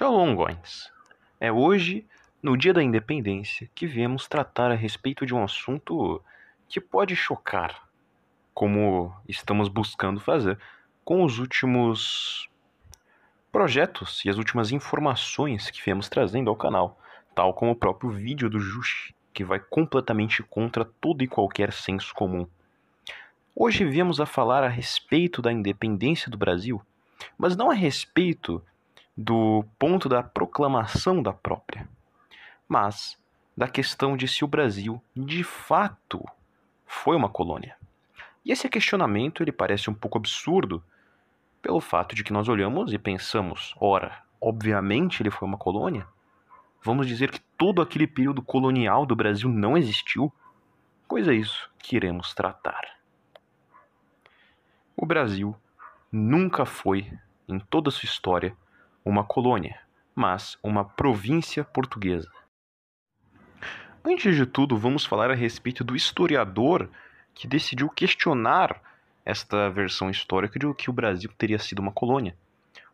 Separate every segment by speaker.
Speaker 1: Shalom, Goins. É hoje, no dia da independência, que viemos tratar a respeito de um assunto que pode chocar, como estamos buscando fazer com os últimos projetos e as últimas informações que viemos trazendo ao canal, tal como o próprio vídeo do Jushi, que vai completamente contra todo e qualquer senso comum. Hoje viemos a falar a respeito da independência do Brasil, mas não a respeito do ponto da proclamação da própria, mas da questão de se o Brasil de fato foi uma colônia. E esse questionamento ele parece um pouco absurdo pelo fato de que nós olhamos e pensamos, ora, obviamente ele foi uma colônia. Vamos dizer que todo aquele período colonial do Brasil não existiu? Pois é isso que iremos tratar. O Brasil nunca foi, em toda a sua história, uma colônia, mas uma província portuguesa. Antes de tudo, vamos falar a respeito do historiador que decidiu questionar esta versão histórica de que o Brasil teria sido uma colônia.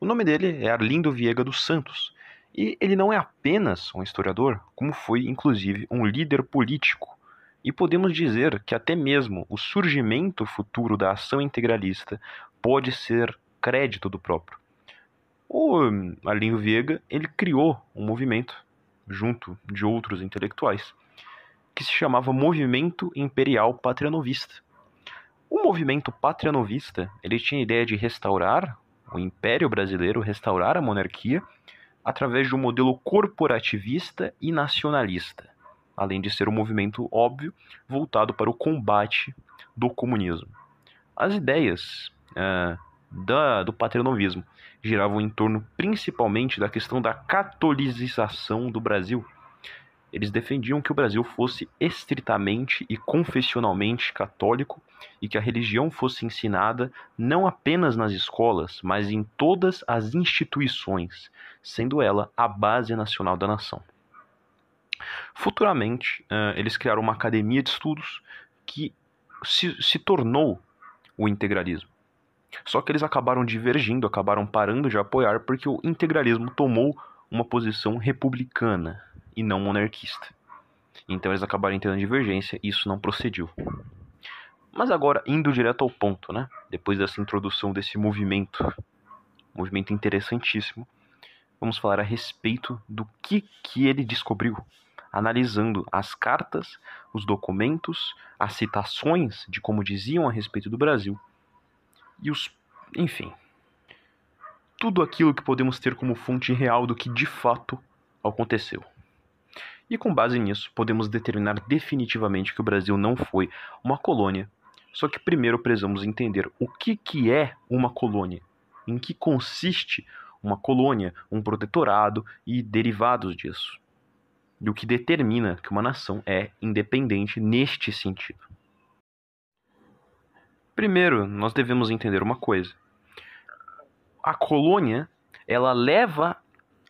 Speaker 1: O nome dele é Arlindo Viega dos Santos, e ele não é apenas um historiador, como foi inclusive um líder político. E podemos dizer que até mesmo o surgimento futuro da ação integralista pode ser crédito do próprio. O Arlindo Viega, ele criou um movimento junto de outros intelectuais que se chamava Movimento Imperial Patrianovista. O movimento patrianovista, ele tinha a ideia de restaurar o Império Brasileiro, restaurar a monarquia através de um modelo corporativista e nacionalista, além de ser um movimento óbvio voltado para o combate do comunismo. As ideias uh, da, do patrionovismo giravam em torno principalmente da questão da catolização do Brasil. Eles defendiam que o Brasil fosse estritamente e confessionalmente católico e que a religião fosse ensinada não apenas nas escolas, mas em todas as instituições, sendo ela a base nacional da nação. Futuramente, uh, eles criaram uma academia de estudos que se, se tornou o integralismo. Só que eles acabaram divergindo, acabaram parando de apoiar porque o integralismo tomou uma posição republicana e não monarquista. Então eles acabaram em divergência e isso não procediu. Mas agora, indo direto ao ponto, né? Depois dessa introdução desse movimento, movimento interessantíssimo, vamos falar a respeito do que, que ele descobriu, analisando as cartas, os documentos, as citações de como diziam a respeito do Brasil e os. enfim. Tudo aquilo que podemos ter como fonte real do que de fato aconteceu. E com base nisso, podemos determinar definitivamente que o Brasil não foi uma colônia. Só que primeiro precisamos entender o que, que é uma colônia, em que consiste uma colônia, um protetorado e derivados disso. E o que determina que uma nação é independente neste sentido. Primeiro, nós devemos entender uma coisa. A colônia, ela leva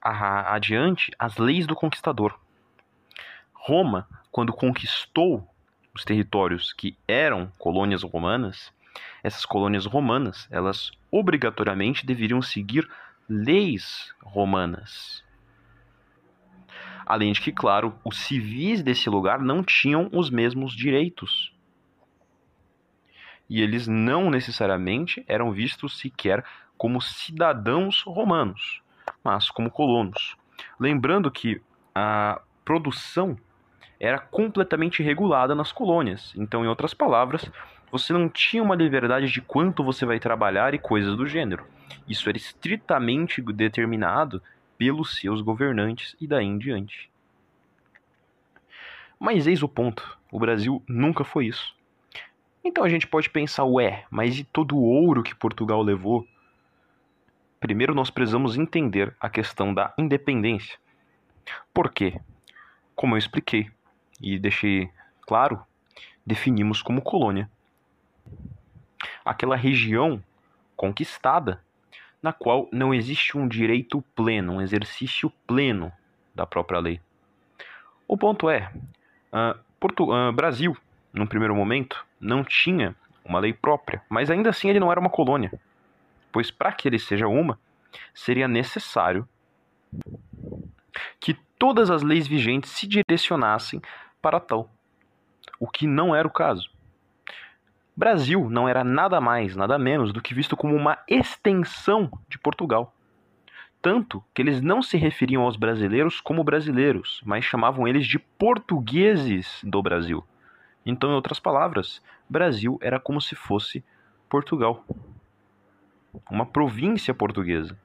Speaker 1: a, adiante as leis do conquistador. Roma, quando conquistou os territórios que eram colônias romanas, essas colônias romanas, elas obrigatoriamente deveriam seguir leis romanas. Além de que, claro, os civis desse lugar não tinham os mesmos direitos e eles não necessariamente eram vistos sequer como cidadãos romanos, mas como colonos. Lembrando que a produção era completamente regulada nas colônias. Então, em outras palavras, você não tinha uma liberdade de quanto você vai trabalhar e coisas do gênero. Isso era estritamente determinado pelos seus governantes e daí em diante. Mas eis o ponto: o Brasil nunca foi isso. Então a gente pode pensar, ué, mas e todo o ouro que Portugal levou? Primeiro nós precisamos entender a questão da independência. Por quê? Como eu expliquei e deixei claro, definimos como colônia aquela região conquistada na qual não existe um direito pleno, um exercício pleno da própria lei. O ponto é, uh, uh, Brasil num primeiro momento, não tinha uma lei própria, mas ainda assim ele não era uma colônia, pois para que ele seja uma, seria necessário que todas as leis vigentes se direcionassem para tal, o que não era o caso. Brasil não era nada mais, nada menos do que visto como uma extensão de Portugal. Tanto que eles não se referiam aos brasileiros como brasileiros, mas chamavam eles de portugueses do Brasil. Então, em outras palavras, Brasil era como se fosse Portugal, uma província portuguesa.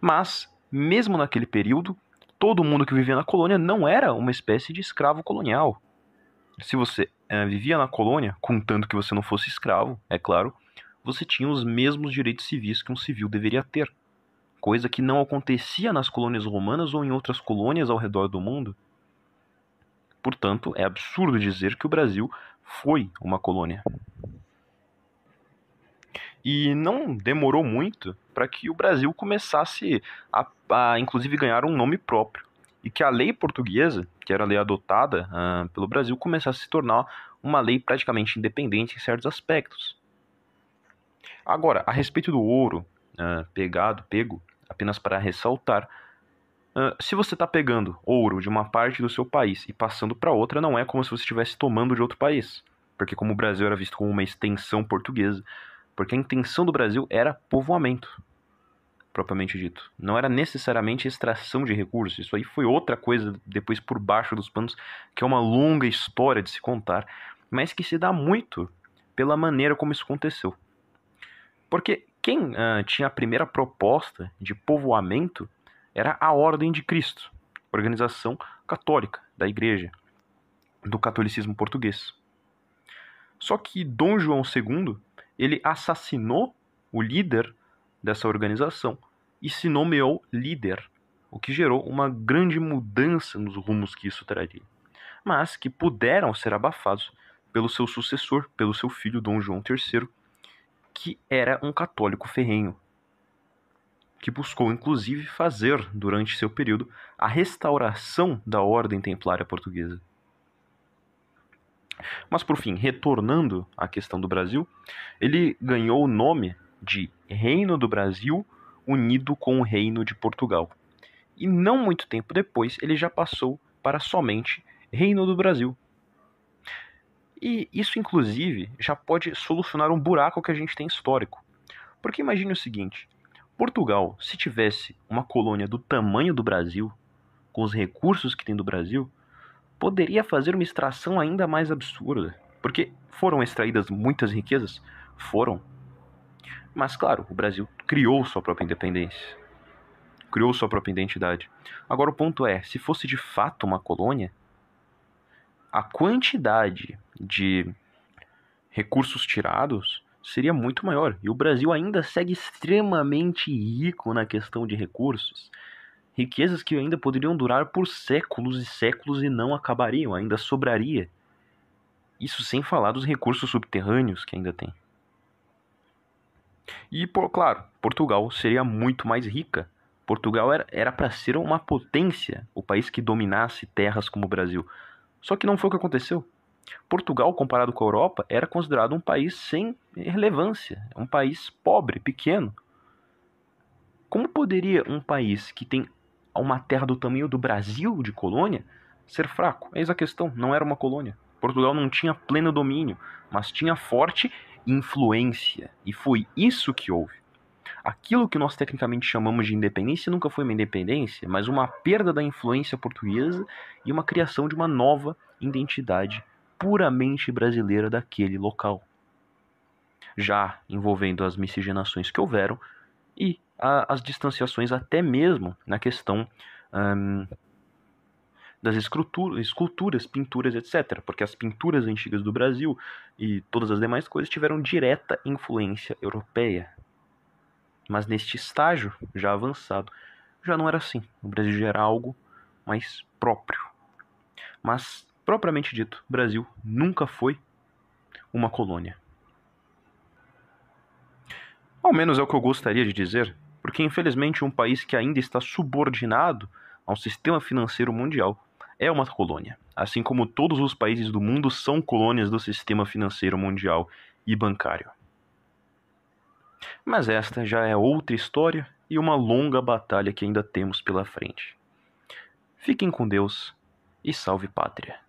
Speaker 1: Mas, mesmo naquele período, todo mundo que vivia na colônia não era uma espécie de escravo colonial. Se você é, vivia na colônia, contanto que você não fosse escravo, é claro, você tinha os mesmos direitos civis que um civil deveria ter coisa que não acontecia nas colônias romanas ou em outras colônias ao redor do mundo. Portanto, é absurdo dizer que o Brasil foi uma colônia. E não demorou muito para que o Brasil começasse a, a, inclusive, ganhar um nome próprio. E que a lei portuguesa, que era a lei adotada uh, pelo Brasil, começasse a se tornar uma lei praticamente independente em certos aspectos. Agora, a respeito do ouro uh, pegado, pego, apenas para ressaltar. Se você está pegando ouro de uma parte do seu país e passando para outra, não é como se você estivesse tomando de outro país. Porque como o Brasil era visto como uma extensão portuguesa, porque a intenção do Brasil era povoamento, propriamente dito. Não era necessariamente extração de recursos. Isso aí foi outra coisa depois por baixo dos panos, que é uma longa história de se contar, mas que se dá muito pela maneira como isso aconteceu. Porque quem uh, tinha a primeira proposta de povoamento era a Ordem de Cristo, organização católica da Igreja, do catolicismo português. Só que Dom João II ele assassinou o líder dessa organização e se nomeou líder, o que gerou uma grande mudança nos rumos que isso traria, mas que puderam ser abafados pelo seu sucessor, pelo seu filho Dom João III, que era um católico ferrenho, que buscou inclusive fazer, durante seu período, a restauração da ordem templária portuguesa. Mas por fim, retornando à questão do Brasil, ele ganhou o nome de Reino do Brasil unido com o Reino de Portugal. E não muito tempo depois, ele já passou para somente Reino do Brasil, e isso, inclusive, já pode solucionar um buraco que a gente tem histórico. Porque imagine o seguinte: Portugal, se tivesse uma colônia do tamanho do Brasil, com os recursos que tem do Brasil, poderia fazer uma extração ainda mais absurda. Porque foram extraídas muitas riquezas? Foram. Mas, claro, o Brasil criou sua própria independência. Criou sua própria identidade. Agora, o ponto é: se fosse de fato uma colônia, a quantidade de recursos tirados seria muito maior. E o Brasil ainda segue extremamente rico na questão de recursos. Riquezas que ainda poderiam durar por séculos e séculos e não acabariam, ainda sobraria. Isso sem falar dos recursos subterrâneos que ainda tem. E, por, claro, Portugal seria muito mais rica. Portugal era para ser uma potência, o país que dominasse terras como o Brasil. Só que não foi o que aconteceu. Portugal, comparado com a Europa, era considerado um país sem relevância, um país pobre, pequeno. Como poderia um país que tem uma terra do tamanho do Brasil de colônia ser fraco? Eis a questão, não era uma colônia. Portugal não tinha pleno domínio, mas tinha forte influência. E foi isso que houve aquilo que nós tecnicamente chamamos de independência nunca foi uma independência, mas uma perda da influência portuguesa e uma criação de uma nova identidade puramente brasileira daquele local. Já envolvendo as miscigenações que houveram e a, as distanciações até mesmo na questão das esculturas, esculturas, pinturas, etc. Porque as pinturas antigas do Brasil e todas as demais coisas tiveram direta influência europeia. Mas neste estágio, já avançado, já não era assim. O Brasil já era algo mais próprio. Mas, propriamente dito, Brasil nunca foi uma colônia. Ao menos é o que eu gostaria de dizer, porque infelizmente um país que ainda está subordinado ao sistema financeiro mundial é uma colônia, assim como todos os países do mundo são colônias do sistema financeiro mundial e bancário. Mas esta já é outra história e uma longa batalha que ainda temos pela frente. Fiquem com Deus e salve pátria.